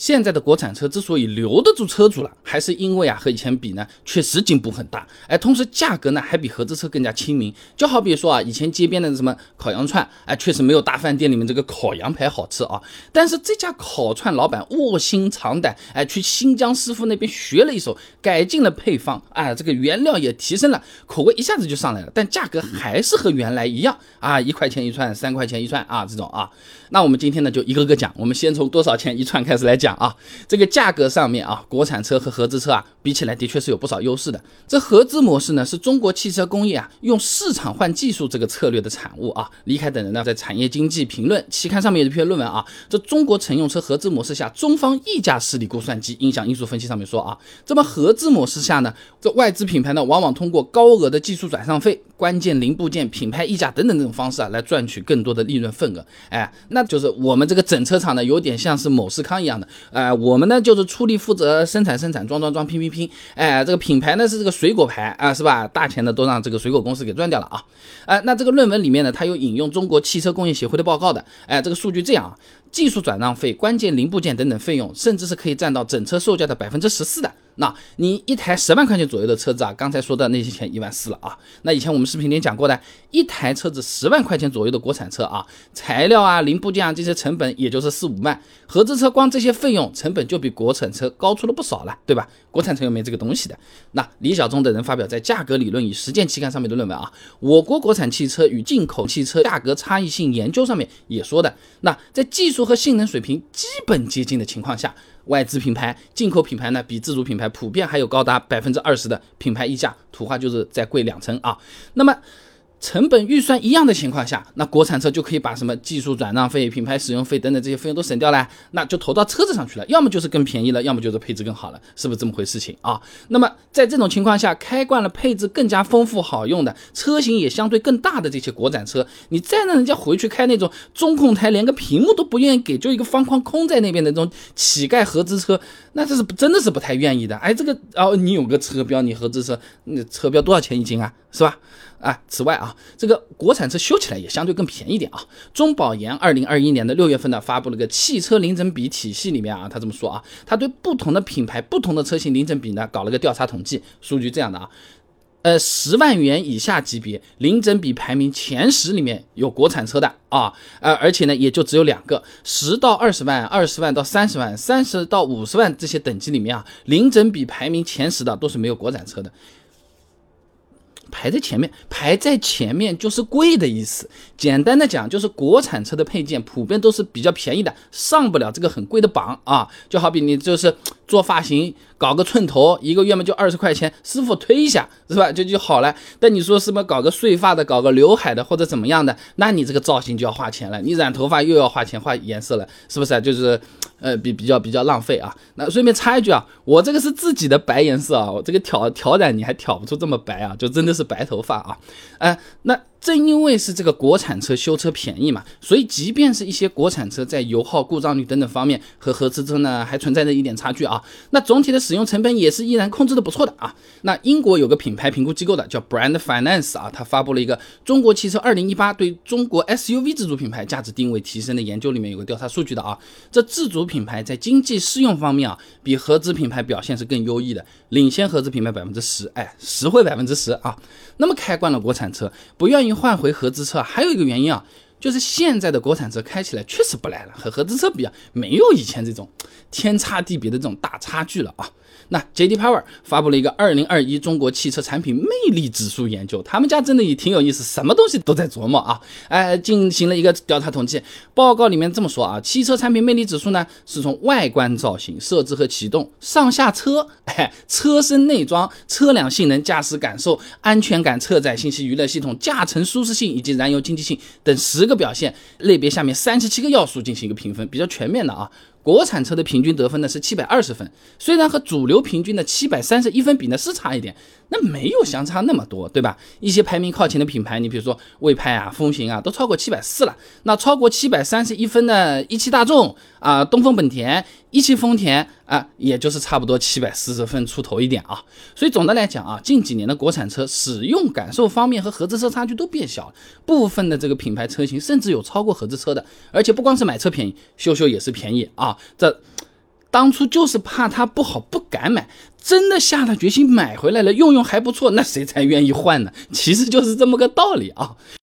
现在的国产车之所以留得住车主了，还是因为啊和以前比呢，确实进步很大。哎，同时价格呢还比合资车更加亲民。就好比说啊，以前街边的什么烤羊串，哎，确实没有大饭店里面这个烤羊排好吃啊。但是这家烤串老板卧薪尝胆，哎，去新疆师傅那边学了一手，改进了配方，啊，这个原料也提升了，口味一下子就上来了。但价格还是和原来一样啊，一块钱一串，三块钱一串啊，这种啊。那我们今天呢就一个个讲，我们先从多少钱一串开始来讲啊。这个价格上面啊，国产车和合资车啊比起来的确是有不少优势的。这合资模式呢是中国汽车工业啊用市场换技术这个策略的产物啊。李凯等人呢在《产业经济评论》期刊上面有一篇论文啊，这中国乘用车合资模式下中方溢价势力估算机影响因素分析上面说啊，这么合资模式下呢，这外资品牌呢往往通过高额的技术转让费、关键零部件、品牌溢价等等这种方式啊来赚取更多的利润份额。哎，那。就是我们这个整车厂呢，有点像是某世康一样的，哎，我们呢就是出力负责生产生产装装装拼拼拼，哎，这个品牌呢是这个水果牌啊，是吧？大钱呢都让这个水果公司给赚掉了啊，哎，那这个论文里面呢，它有引用中国汽车工业协会的报告的，哎，这个数据这样啊。技术转让费、关键零部件等等费用，甚至是可以占到整车售价的百分之十四的。那你一台十万块钱左右的车子啊，刚才说的那些钱一万四了啊。那以前我们视频里讲过的，一台车子十万块钱左右的国产车啊，材料啊、零部件啊这些成本也就是四五万，合资车光这些费用成本就比国产车高出了不少了，对吧？国产车又没这个东西的。那李小忠等人发表在《价格理论与实践》期刊上面的论文啊，我国国产汽车与进口汽车价格差异性研究上面也说的，那在技术。和性能水平基本接近的情况下，外资品牌、进口品牌呢，比自主品牌普遍还有高达百分之二十的品牌溢价，土话就是再贵两成啊。那么。成本预算一样的情况下，那国产车就可以把什么技术转让费、品牌使用费等等这些费用都省掉了，那就投到车子上去了，要么就是更便宜了，要么就是配置更好了，是不是这么回事情啊？那么在这种情况下，开惯了配置更加丰富好用的车型也相对更大的这些国产车，你再让人家回去开那种中控台连个屏幕都不愿意给，就一个方框空在那边的这种乞丐合资车，那这是真的是不太愿意的。哎，这个哦，你有个车标，你合资车，那车标多少钱一斤啊？是吧？啊，此外啊，这个国产车修起来也相对更便宜点啊。中保研二零二一年的六月份呢，发布了个汽车零整比体系，里面啊，他这么说啊，他对不同的品牌、不同的车型零整比呢，搞了个调查统计，数据这样的啊，呃，十万元以下级别零整比排名前十里面有国产车的啊，呃，而且呢，也就只有两个，十到二十万、二十万到三十万、三十到五十万这些等级里面啊，零整比排名前十的都是没有国产车的。排在前面，排在前面就是贵的意思。简单的讲，就是国产车的配件普遍都是比较便宜的，上不了这个很贵的榜啊。就好比你就是做发型。搞个寸头，一个月嘛就二十块钱，师傅推一下是吧，就就好了。但你说什么搞个碎发的，搞个刘海的或者怎么样的，那你这个造型就要花钱了。你染头发又要花钱花颜色了，是不是？就是，呃，比比较比较浪费啊。那顺便插一句啊，我这个是自己的白颜色啊，我这个挑挑染你还挑不出这么白啊，就真的是白头发啊。哎，那。正因为是这个国产车修车便宜嘛，所以即便是一些国产车在油耗、故障率等等方面和合资车呢还存在着一点差距啊，那总体的使用成本也是依然控制的不错的啊。那英国有个品牌评估机构的叫 Brand Finance 啊，它发布了一个中国汽车二零一八对中国 SUV 自主品牌价值定位提升的研究，里面有个调查数据的啊，这自主品牌在经济适用方面啊，比合资品牌表现是更优异的，领先合资品牌百分之十，哎，实惠百分之十啊。那么开惯了国产车，不愿意。换回合资车还有一个原因啊，就是现在的国产车开起来确实不赖了，和合资车比啊，没有以前这种天差地别的这种大差距了啊。那 J.D. Power 发布了一个二零二一中国汽车产品魅力指数研究，他们家真的也挺有意思，什么东西都在琢磨啊！哎，进行了一个调查统计，报告里面这么说啊，汽车产品魅力指数呢，是从外观造型、设置和启动、上下车、哎，车身内装、车辆性能、驾驶感受、安全感、车载信息、娱乐系统、驾乘舒适性以及燃油经济性等十个表现类别下面三十七个要素进行一个评分，比较全面的啊。国产车的平均得分呢是七百二十分，虽然和主流平均的七百三十一分比呢是差一点，那没有相差那么多，对吧？一些排名靠前的品牌，你比如说魏派啊、风行啊，都超过七百四了。那超过七百三十一分的一汽大众啊、东风本田。一汽丰田啊，也就是差不多七百四十分出头一点啊，所以总的来讲啊，近几年的国产车使用感受方面和合资车差距都变小了，部分的这个品牌车型甚至有超过合资车的，而且不光是买车便宜，修修也是便宜啊，这当初就是怕它不好不敢买，真的下了决心买回来了，用用还不错，那谁才愿意换呢？其实就是这么个道理啊。